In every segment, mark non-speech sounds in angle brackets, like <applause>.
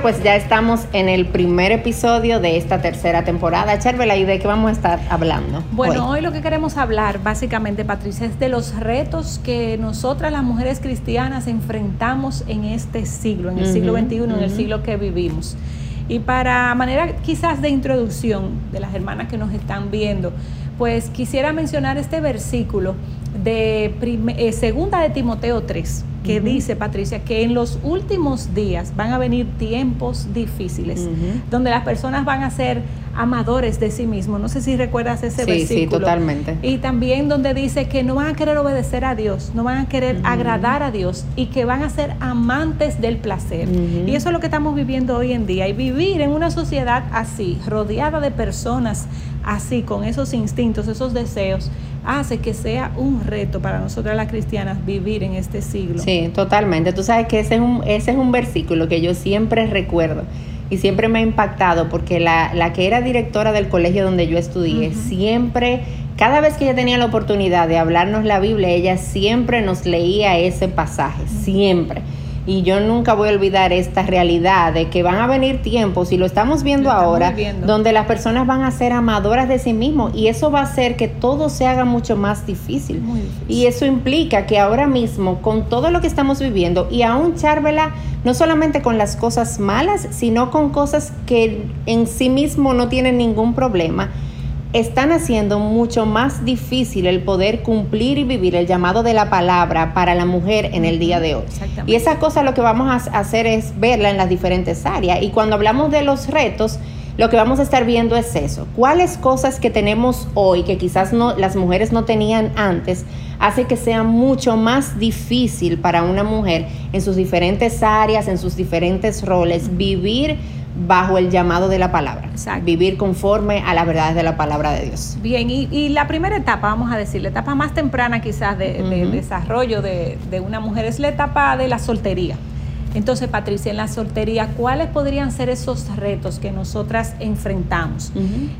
Bueno, pues ya estamos en el primer episodio de esta tercera temporada. Charvela, ¿y de qué vamos a estar hablando? Bueno, hoy? lo que queremos hablar, básicamente, Patricia, es de los retos que nosotras las mujeres cristianas enfrentamos en este siglo, en el siglo XXI, en el siglo que vivimos. Y para manera quizás de introducción de las hermanas que nos están viendo, pues quisiera mencionar este versículo de eh, segunda de Timoteo 3, que dice, Patricia, que en los últimos días van a venir tiempos difíciles, donde las personas van a ser amadores de sí mismos. No sé si recuerdas ese versículo. Sí, totalmente. Y también donde dice que no van a querer obedecer a Dios, no van a querer agradar a Dios y que van a ser amantes del placer. Y eso es lo que estamos viviendo hoy en día. Y vivir en una sociedad así, rodeada de personas así, con esos instintos, esos deseos, hace que sea un reto para nosotras las cristianas vivir en este siglo. Sí, totalmente. Tú sabes que ese es un, ese es un versículo que yo siempre recuerdo y siempre me ha impactado porque la, la que era directora del colegio donde yo estudié, siempre, cada vez que ella tenía la oportunidad de hablarnos la Biblia, ella siempre nos leía ese pasaje, siempre. Y yo nunca voy a olvidar esta realidad de que van a venir tiempos, y lo estamos viendo ahora, donde las personas van a ser amadoras de sí mismos y eso va a hacer que todo se haga mucho más difícil. Y eso implica que ahora mismo, con todo lo que estamos viviendo, y aún Charvela, no solamente con las cosas malas, sino con cosas que en sí mismo no tienen ningún problema, están haciendo mucho más difícil el poder cumplir y vivir el llamado de la palabra para la mujer en el día de hoy. Y esa cosa lo que vamos a hacer es verla en las diferentes áreas. Y cuando hablamos de los retos, lo que vamos a estar viendo es eso. ¿Cuáles cosas que tenemos hoy que quizás no, las mujeres no tenían antes hace que sea mucho más difícil para una mujer en sus diferentes áreas, en sus diferentes roles, vivir bajo el llamado de la palabra. Vivir conforme a las verdades de la palabra de Dios. Bien, y, la primera etapa, vamos a decir, la etapa más temprana quizás de, desarrollo de, de, una mujer es la etapa de la soltería. Entonces, Patricia, en la soltería, ¿cuáles podrían ser esos retos que nosotras enfrentamos?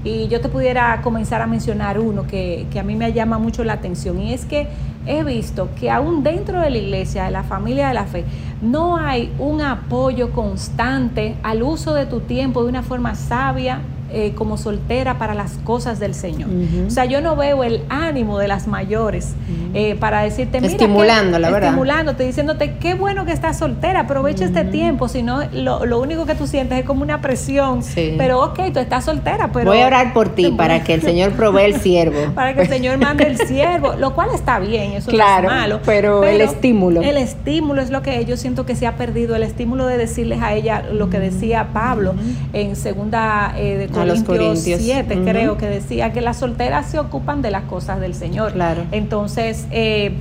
Y yo te pudiera comenzar a mencionar uno que, que a mí me llama mucho la atención y es que he visto que aún dentro de la iglesia, de la familia de la fe, no hay un apoyo constante al uso de tu tiempo de una forma sabia, eh, como soltera para las cosas del Señor. O sea, yo no veo el ánimo de las mayores eh, para decirte, mira, estimulando, la verdad. Estimulándote, diciéndote, qué bueno que estás soltera, aprovecha este tiempo, si no, lo, único que tú sientes es como una presión. Pero ok, tú estás soltera, pero... Voy a orar por ti <laughs> para que el Señor provee el siervo. <laughs> para que el Señor mande el siervo, lo cual está bien, eso claro, no es malo. Pero, el estímulo. El estímulo es lo que yo siento que se ha perdido, el estímulo de decirles a ella lo que decía Pablo en segunda eh, de Corintios, Corintios 7, creo que decía que las solteras se ocupan de las cosas del Señor. Claro. Entonces, eh,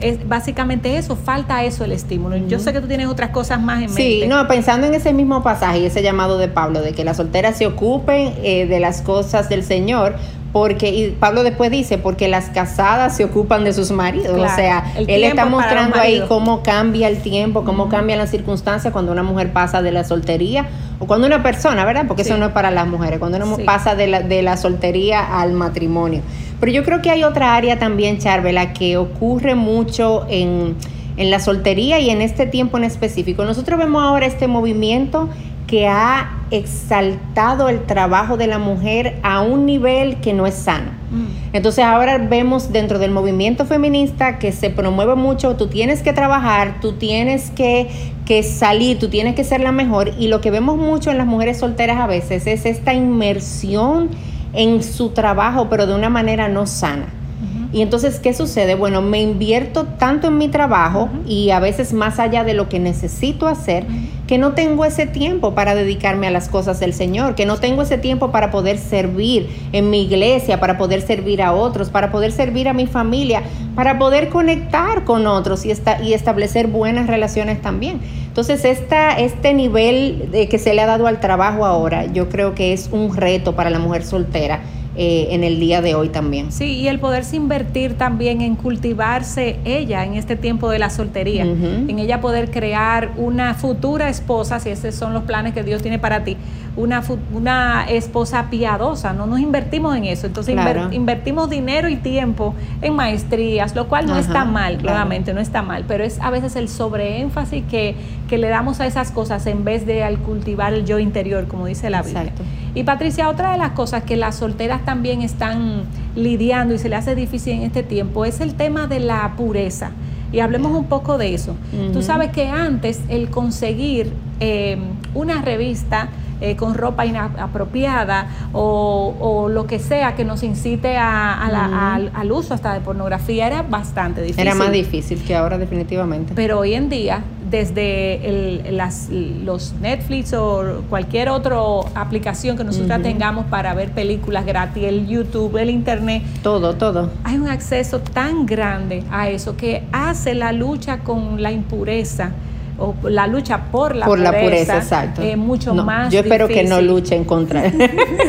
es básicamente eso, falta eso el estímulo. Yo sé que tú tienes otras cosas más en mente. Sí, no, pensando en ese mismo pasaje y ese llamado de Pablo, de que las solteras se ocupen eh, de las cosas del Señor, porque y Pablo después dice porque las casadas se ocupan de sus maridos o sea él está mostrando ahí cómo cambia el tiempo cómo cambian las circunstancias cuando una mujer pasa de la soltería o cuando una persona verdad porque eso no es para las mujeres. Cuando uno pasa de la, de la soltería al matrimonio. Pero yo creo que hay otra área también Charvela que ocurre mucho en en la soltería y en este tiempo en específico. Nosotros vemos ahora este movimiento que ha exaltado el trabajo de la mujer a un nivel que no es sano. Mm. Entonces ahora vemos dentro del movimiento feminista que se promueve mucho, tú tienes que trabajar, tú tienes que, que salir, tú tienes que ser la mejor y lo que vemos mucho en las mujeres solteras a veces es esta inmersión en su trabajo, pero de una manera no sana. Y entonces, ¿qué sucede? Bueno, me invierto tanto en mi trabajo y a veces más allá de lo que necesito hacer, que no tengo ese tiempo para dedicarme a las cosas del Señor, que no tengo ese tiempo para poder servir en mi iglesia, para poder servir a otros, para poder servir a mi familia, para poder conectar con otros y, y establecer buenas relaciones también. Entonces, esta, este nivel de que se le ha dado al trabajo ahora, yo creo que es un reto para la mujer soltera eh, en el día de hoy también. Sí, y el poderse invertir también en cultivarse ella en este tiempo de la soltería, en ella poder crear una futura esposa, si esos son los planes que Dios tiene para ti, una, una esposa piadosa, no nos invertimos en eso. Entonces invertimos dinero y tiempo en maestrías, lo cual no está mal, claramente no está mal, pero es a veces el sobreénfasis que, que le damos a esas cosas en vez de al cultivar el yo interior, como dice la Biblia. Y Patricia, otra de las cosas que las solteras también están lidiando y se le hace difícil en este tiempo es el tema de la pureza. Y hablemos un poco de eso. Tú sabes que antes el conseguir eh, una revista eh, con ropa inapropiada o, lo que sea que nos incite al, uso hasta de pornografía era bastante difícil. Era más difícil que ahora definitivamente. Pero hoy en día, desde las, los Netflix o cualquier otra aplicación que nosotros tengamos para ver películas gratis, el YouTube, el Internet. Todo, todo. Hay un acceso tan grande a eso que hace la lucha con la impureza o la lucha por la por pureza, la pureza exacto. es mucho más yo espero que no luchen contra. <laughs>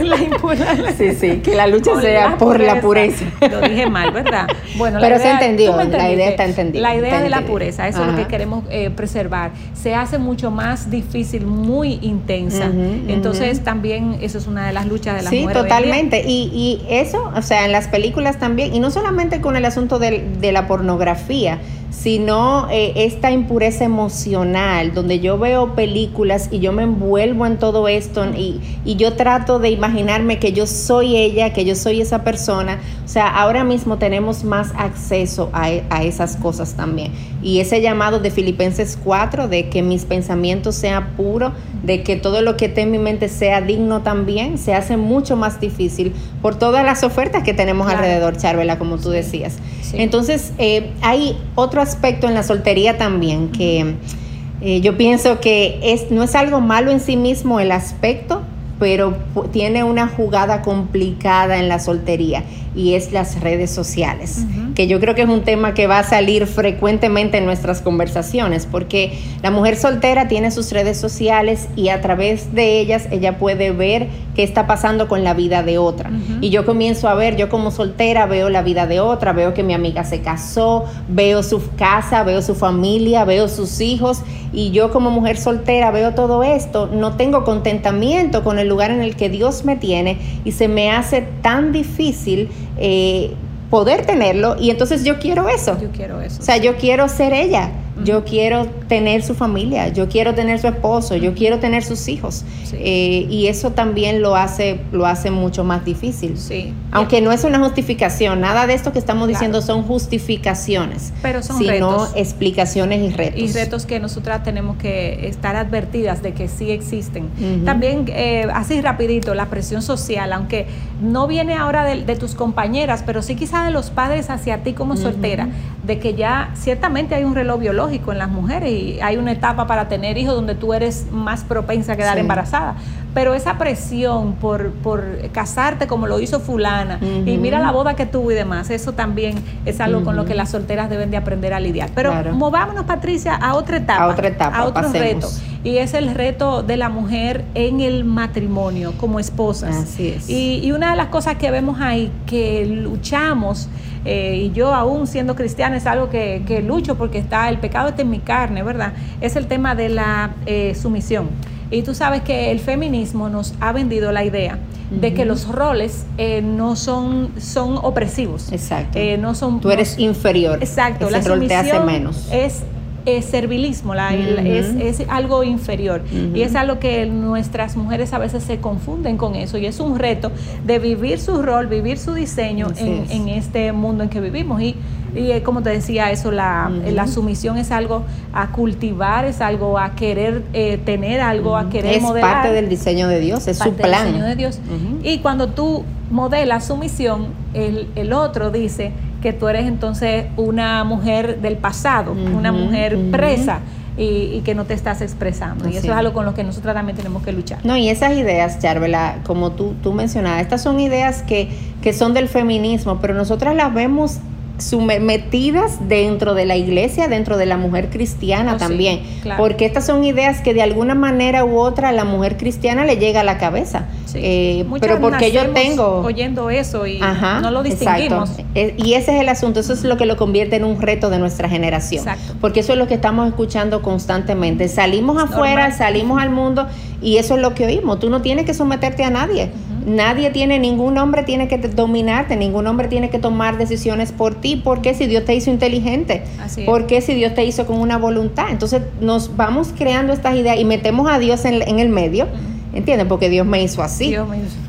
La impureza. Sí sí que la lucha sea por la pureza. lo dije mal verdad bueno pero se entendió la idea está entendida la idea de la pureza eso es lo que queremos eh, preservar. Se hace mucho más difícil muy intensa. Entonces también eso es una de las luchas de las sí totalmente. Y, y eso o sea en las películas también y no solamente con el asunto de, de la pornografía sino eh, esta impureza emocional, donde yo veo películas y yo me envuelvo en todo esto y, yo trato de imaginarme que yo soy ella, que yo soy esa persona. O sea, ahora mismo tenemos más acceso a, a esas cosas también. Y ese llamado de Filipenses 4, de que mis pensamientos sean puros, de que todo lo que esté en mi mente sea digno también, se hace mucho más difícil por todas las ofertas que tenemos alrededor, Charvela, como tú decías. Entonces, eh, hay otro aspecto en la soltería también que eh, yo pienso que es, no es algo malo en sí mismo el aspecto, pero tiene una jugada complicada en la soltería y es las redes sociales, que yo creo que es un tema que va a salir frecuentemente en nuestras conversaciones, porque la mujer soltera tiene sus redes sociales y a través de ellas ella puede ver qué está pasando con la vida de otra. Y yo comienzo a ver, yo como soltera veo la vida de otra, veo que mi amiga se casó, veo su casa, veo su familia, veo sus hijos, y yo como mujer soltera veo todo esto, no tengo contentamiento con el lugar en el que Dios me tiene y se me hace tan difícil eh, poder tenerlo y entonces yo quiero eso. Yo quiero eso. O sea, yo quiero ser ella yo quiero tener su familia, yo quiero tener su esposo, yo quiero tener sus hijos. Eh, y eso también lo hace, lo hace mucho más difícil. Sí. Aunque no es una justificación, nada de esto que estamos diciendo son justificaciones, pero son sino explicaciones y retos. Y retos que nosotras tenemos que estar advertidas de que sí existen. También, eh, así rapidito, la presión social, aunque no viene ahora de, tus compañeras, pero sí quizá de los padres hacia ti como soltera, de que ya ciertamente hay un reloj biológico en las mujeres y hay una etapa para tener hijos donde tú eres más propensa a quedar embarazada. Pero esa presión por, por casarte como lo hizo fulana y mira la boda que tuvo y demás, eso también es algo con lo que las solteras deben de aprender a lidiar. Pero movámonos, Patricia, a otra etapa. A otra etapa. A otro reto. Y es el reto de la mujer en el matrimonio como esposas. Así es. Y, y una de las cosas que vemos ahí que luchamos eh, y yo aún siendo cristiana es algo que, que, lucho porque está, el pecado está en mi carne, ¿verdad? Es el tema de la eh, sumisión. Y tú sabes que el feminismo nos ha vendido la idea de que los roles eh, no son, son opresivos. Exacto. no son, tú eres inferior. Exacto. Ese la rol te hace menos. Es es servilismo, es, algo inferior. Y es algo que nuestras mujeres a veces se confunden con eso. Y es un reto de vivir su rol, vivir su diseño en, este mundo en que vivimos. Y, y eh, como te decía, eso, la, la, sumisión es algo a cultivar, es algo a querer eh, tener, algo a querer modelar. Es parte del diseño de Dios, es su plan. Del diseño de Dios. Y cuando tú modelas sumisión, el, el otro dice, que tú eres entonces una mujer del pasado, una mujer presa. Y, que no te estás expresando. Y eso es algo con lo que nosotros también tenemos que luchar. No, y esas ideas, Charvela, como tú, tú mencionabas, estas son ideas que, que son del feminismo, pero nosotras las vemos metidas dentro de la iglesia, dentro de la mujer cristiana oh, también, porque estas son ideas que de alguna manera u otra a la mujer cristiana le llega a la cabeza. Eh, pero porque yo tengo oyendo eso y no lo distinguimos. Eh, y ese es el asunto, eso es lo que lo convierte en un reto de nuestra generación, porque eso es lo que estamos escuchando constantemente. Salimos afuera, salimos al mundo y eso es lo que oímos. Tú no tienes que someterte a nadie. Nadie tiene, ningún hombre tiene que dominarte, ningún hombre tiene que tomar decisiones por ti. ¿Por qué si Dios te hizo inteligente? ¿Por qué si Dios te hizo con una voluntad? Entonces nos vamos creando estas ideas y metemos a Dios en, en el medio. ¿Entienden? Porque Dios me hizo así.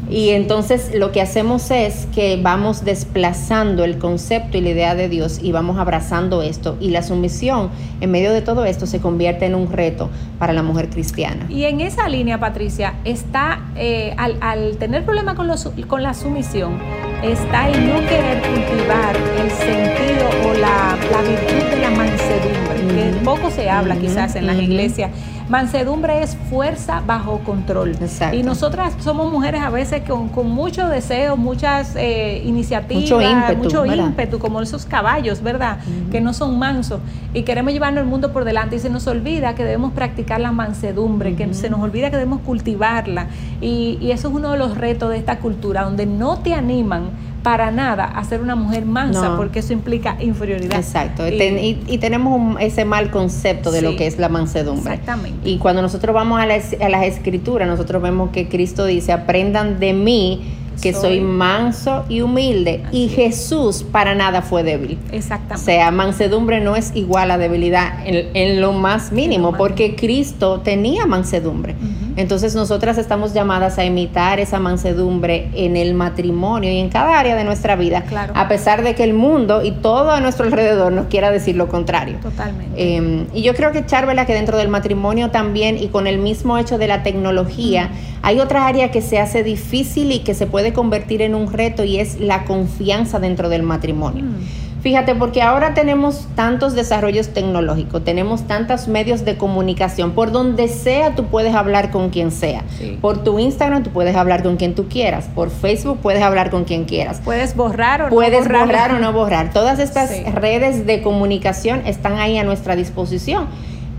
Y entonces lo que hacemos es que vamos desplazando el concepto y la idea de Dios y vamos abrazando esto. Y la sumisión en medio de todo esto se convierte en un reto para la mujer cristiana. Y en esa línea, Patricia, está, eh, al, tener problema con, con la sumisión, está el no querer cultivar el sentido o la, virtud de la mansedumbre, que poco se habla quizás en las iglesias Mansedumbre es fuerza bajo control. Y nosotras somos mujeres a veces con, con mucho deseo, muchas eh, iniciativas, mucho ímpetu, como esos caballos, ¿verdad? Que no son mansos. Y queremos llevarnos el mundo por delante y se nos olvida que debemos practicar la mansedumbre, que se nos olvida que debemos cultivarla. Y, y eso es uno de los retos de esta cultura, donde no te animan para nada a ser una mujer mansa, porque eso implica inferioridad. Exacto, y, tenemos ese mal concepto de lo que es la mansedumbre. Exactamente. Y cuando nosotros vamos a, las escrituras, nosotros vemos que Cristo dice, aprendan de mí que soy, manso y humilde. y Jesús para nada fue débil. Exactamente. O sea, mansedumbre no es igual a debilidad en, lo más mínimo, porque Cristo tenía mansedumbre. Entonces nosotras estamos llamadas a imitar esa mansedumbre en el matrimonio y en cada área de nuestra vida, claro. a pesar de que el mundo y todo a nuestro alrededor nos quiera decir lo contrario. Totalmente. Em, y yo creo que Charvela, que dentro del matrimonio también y con el mismo hecho de la tecnología, hay otra área que se hace difícil y que se puede convertir en un reto y es la confianza dentro del matrimonio. Mm. Fíjate, porque ahora tenemos tantos desarrollos tecnológicos, tenemos tantos medios de comunicación, por donde sea tú puedes hablar con quien sea. Por tu Instagram tú puedes hablar con quien tú quieras, por Facebook puedes hablar con quien quieras. Puedes borrar o puedes no borrar. borrar o no borrar. Todas estas redes de comunicación están ahí a nuestra disposición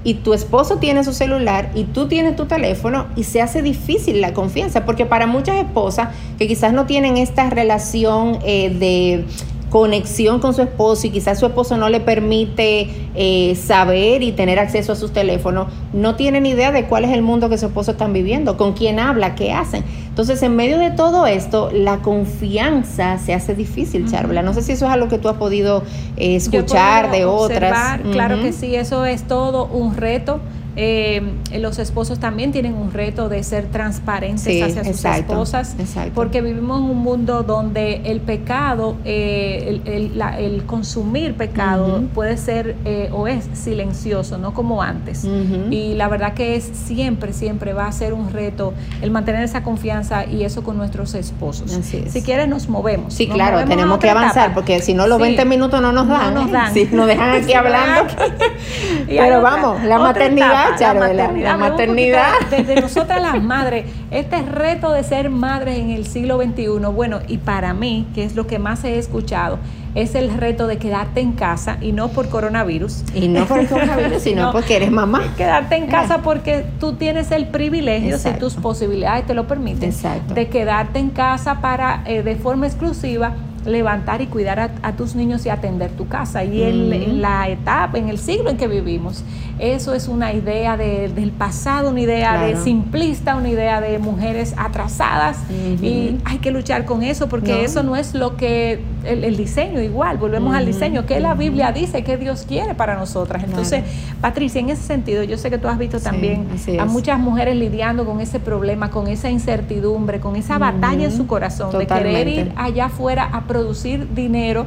y tu esposo tiene su celular y tú tienes tu teléfono y se hace difícil la confianza, porque para muchas esposas que quizás no tienen esta relación eh, de conexión con su esposo y quizás su esposo no le permite eh, saber y tener acceso a sus teléfonos, no tienen idea de cuál es el mundo que su esposo están viviendo, con quién habla, qué hacen. Entonces, en medio de todo esto, la confianza se hace difícil, Charla. No sé si eso es algo que tú has podido eh, escuchar de otras. Claro que sí, eso es todo un reto. Eh, los esposos también tienen un reto de ser transparentes hacia sus esposas, porque vivimos en un mundo donde el pecado, eh, el, consumir pecado puede ser eh, o es silencioso, no como antes. Y la verdad que es siempre, siempre va a ser un reto el mantener esa confianza y eso con nuestros esposos. Si quieres nos movemos. Sí, claro, tenemos que avanzar, porque si no los 20 minutos no nos dan. No nos dan. Si nos dejan aquí <laughs> hablando. <laughs> Pero vamos, la maternidad la maternidad. maternidad. <laughs> Desde nosotras las madres, este reto de ser madres en el siglo XXI, bueno, y para mí, que es lo que más he escuchado, es el reto de quedarte en casa y no por coronavirus. Y no por coronavirus, <laughs> sino porque eres mamá. Quedarte en casa porque tú tienes el privilegio, si tus posibilidades te lo permiten, de quedarte en casa para eh, de forma exclusiva levantar y cuidar a, tus niños y atender tu casa. Y en, la etapa, en el siglo en que vivimos, eso es una idea del pasado, una idea de simplista, una idea de mujeres atrasadas. Y hay que luchar con eso porque eso no es lo que el, diseño igual, volvemos al diseño, que la Biblia dice que Dios quiere para nosotras. Entonces, Patricia, en ese sentido, yo sé que tú has visto también a muchas mujeres lidiando con ese problema, con esa incertidumbre, con esa batalla en su corazón de querer ir allá afuera a producir dinero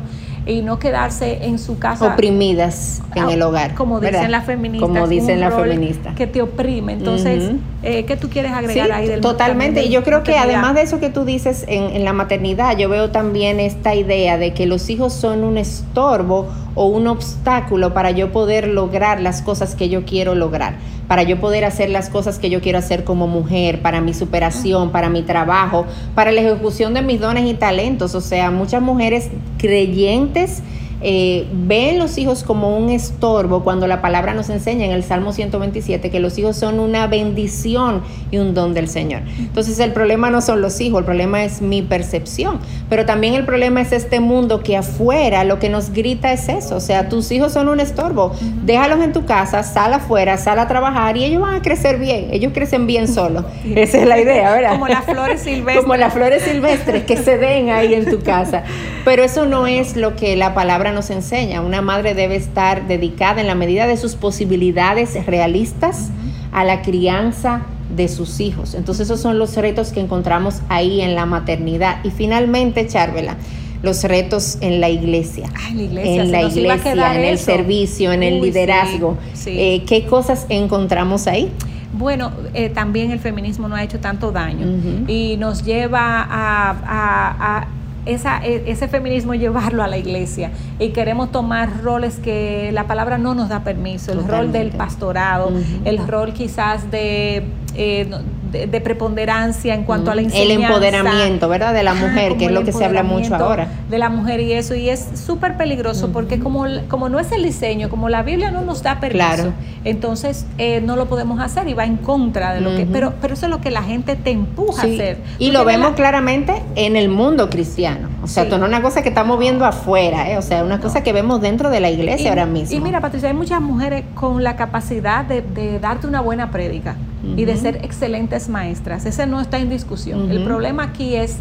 y no quedarse en su casa oprimidas en el hogar como dicen las feministas como dicen las feministas. que te oprime. Entonces eh, qué tú quieres agregar ahí del totalmente. Y yo creo que además de eso que tú dices en, en la maternidad yo veo también esta idea de que los hijos son un estorbo o un obstáculo para yo poder lograr las cosas que yo quiero lograr, para yo poder hacer las cosas que yo quiero hacer como mujer, para mi superación, para mi trabajo, para la ejecución de mis dones y talentos. O sea, muchas mujeres creyentes eh, ven los hijos como un estorbo cuando la palabra nos enseña en el Salmo 127 que los hijos son una bendición y un don del Señor. Entonces el problema no son los hijos, el problema es mi percepción, pero también el problema es este mundo que afuera lo que nos grita es eso, o sea, tus hijos son un estorbo, déjalos en tu casa, sal afuera, sal a trabajar y ellos van a crecer bien, ellos crecen bien solos. Esa es la idea, ¿verdad? Como las flores silvestres. Como las flores silvestres que se den ahí en tu casa. Pero eso no es lo que la palabra nos enseña. Una madre debe estar dedicada en la medida de sus posibilidades realistas a la crianza de sus hijos. Entonces esos son los retos que encontramos ahí en la maternidad. Y finalmente, Charvela, los retos en la iglesia. en la iglesia, en, la iglesia, en el servicio, en el liderazgo. Eh, ¿Qué cosas encontramos ahí? Bueno, eh, también el feminismo no ha hecho tanto daño y nos lleva a esa, e, ese feminismo llevarlo a la iglesia. Y queremos tomar roles que la palabra no nos da permiso, el rol del pastorado, el rol quizás de, eh, de, preponderancia en cuanto a la enseñanza. El empoderamiento, ¿verdad? De la mujer, que es lo que se habla mucho ahora. De la mujer y eso, y es súper peligroso porque como, como no es el diseño, como la Biblia no nos da permiso, entonces eh, no lo podemos hacer y va en contra de lo que... Pero, pero eso es lo que la gente te empuja a hacer. Y lo vemos claramente en el mundo cristiano. O sea, esto no es una cosa que estamos viendo afuera, ¿eh? o sea, una cosa que vemos dentro de la iglesia ahora mismo. Y mira, Patricia, hay muchas mujeres con la capacidad de, darte una buena prédica y de ser excelentes maestras. Ese no está en discusión. El problema aquí es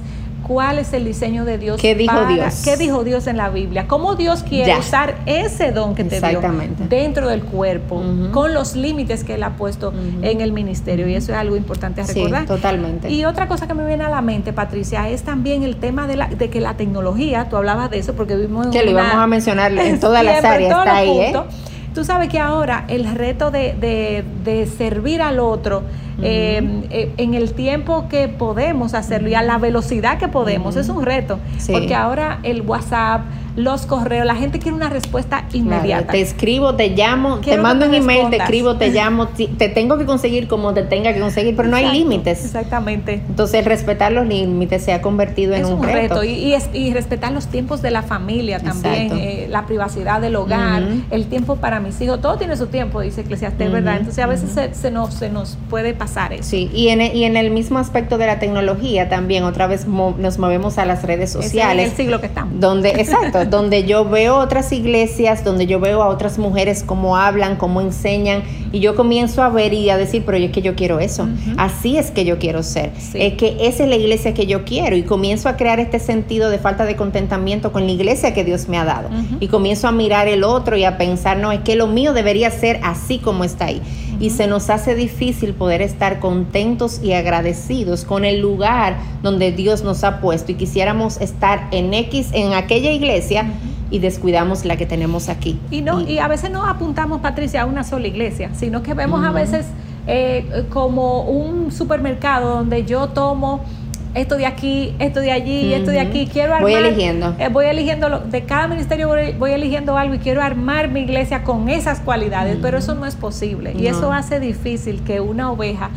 cuál es el diseño de Dios. ¿Qué dijo Dios? ¿Qué dijo Dios en la Biblia? ¿Cómo Dios quiere usar ese don que te dio dentro del cuerpo, con los límites que Él ha puesto en el ministerio? Y eso es algo importante a recordar. Sí, totalmente. Y otra cosa que me viene a la mente, Patricia, es también el tema de, la, de que la tecnología, tú hablabas de eso porque vimos... Que lo íbamos a mencionar en todas las áreas, está ahí, ¿eh? Tú sabes que ahora el reto de, de, de servir al otro eh, en el tiempo que podemos hacerlo y a la velocidad que podemos. Es un reto, porque ahora el WhatsApp, los correos, la gente quiere una respuesta inmediata. te escribo, te llamo, te mando un email, te escribo, te <laughs> llamo, te tengo que conseguir como te tenga que conseguir, pero no hay límites. Exactamente. Entonces, respetar los límites se ha convertido en un, reto. Y, y, respetar los tiempos de la familia también, eh, la privacidad del hogar, el tiempo para mis hijos, todo tiene su tiempo, dice Eclesiastés, ¿verdad? Entonces, a veces se, se, nos, se nos puede pasar eso. Sí, y en, y en el mismo aspecto de la tecnología también, otra vez nos movemos a las redes sociales. es el siglo que estamos. Donde, exacto, donde yo veo otras iglesias, donde yo veo a otras mujeres cómo hablan, cómo enseñan, y yo comienzo a ver y a decir, pero es que yo quiero eso, así es que yo quiero ser, es que esa es la iglesia que yo quiero, y comienzo a crear este sentido de falta de contentamiento con la iglesia que Dios me ha dado, y comienzo a mirar el otro y a pensar, no, es que lo mío debería ser así como está ahí, y se nos hace difícil poder estar contentos y agradecidos con el lugar donde Dios nos ha puesto, y quisiéramos estar en X, en aquella iglesia, y descuidamos la que tenemos aquí. Y, no, y, a veces no apuntamos, Patricia, a una sola iglesia, sino que vemos a veces eh, como un supermercado donde yo tomo esto de aquí, esto de allí, esto de aquí, quiero armar. Voy eligiendo. Eh, voy eligiendo, de cada ministerio voy, eligiendo algo y quiero armar mi iglesia con esas cualidades, pero eso no es posible. Y eso hace difícil que una oveja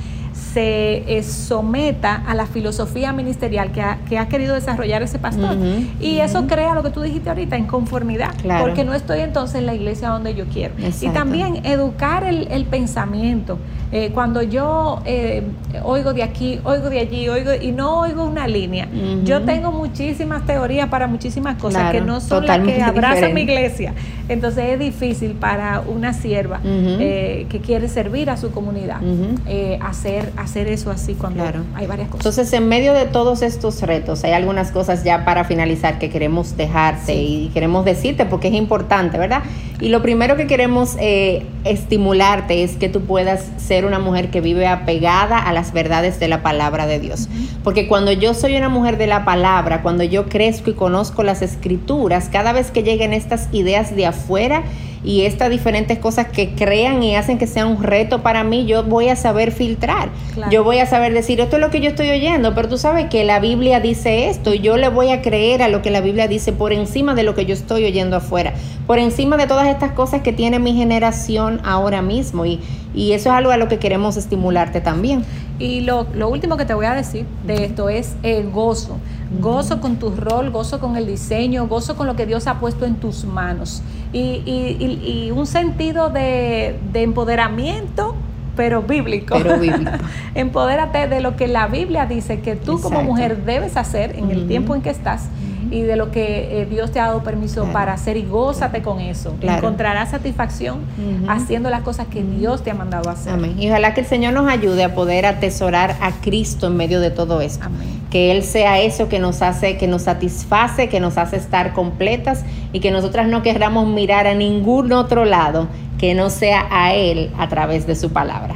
se eh, someta a la filosofía ministerial que ha, que ha querido desarrollar ese pastor. y eso crea lo que tú dijiste ahorita, inconformidad, porque no estoy entonces en la iglesia donde yo quiero. Y también educar el, el pensamiento. Eh, cuando yo eh, oigo de aquí, oigo de allí, oigo y no oigo una línea, yo tengo muchísimas teorías para muchísimas cosas que no son las que abraza mi iglesia. Entonces es difícil para una sierva que quiere servir a su comunidad hacer hacer eso así cuando hay varias cosas. Entonces, en medio de todos estos retos, hay algunas cosas ya para finalizar que queremos dejarte y queremos decirte porque es importante, ¿verdad? Y lo primero que queremos eh, estimularte es que tú puedas ser una mujer que vive apegada a las verdades de la palabra de Dios. Porque cuando yo soy una mujer de la palabra, cuando yo crezco y conozco las escrituras, cada vez que lleguen estas ideas de afuera, y estas diferentes cosas que crean y hacen que sea un reto para mí, yo voy a saber filtrar. Yo voy a saber decir, esto es lo que yo estoy oyendo, pero tú sabes que la Biblia dice esto y yo le voy a creer a lo que la Biblia dice por encima de lo que yo estoy oyendo afuera, por encima de todas estas cosas que tiene mi generación ahora mismo. Y, Y eso es algo a lo que queremos estimularte también. Y lo, último que te voy a decir de esto es el gozo. Gozo con tu rol, gozo con el diseño, gozo con lo que Dios ha puesto en tus manos. Y, un sentido de, empoderamiento pero bíblico. Pero bíblico. <laughs> Empodérate de lo que la Biblia dice que tú como mujer debes hacer en el tiempo en que estás y de lo que eh, Dios te ha dado permiso para hacer y gózate con eso. Encontrarás satisfacción haciendo las cosas que Dios te ha mandado a hacer. Amén. Y ojalá que el Señor nos ayude a poder atesorar a Cristo en medio de todo esto. Amén. Que Él sea eso que nos hace, que nos satisface, que nos hace estar completas y que nosotras no queramos mirar a ningún otro lado que no sea a Él a través de su palabra.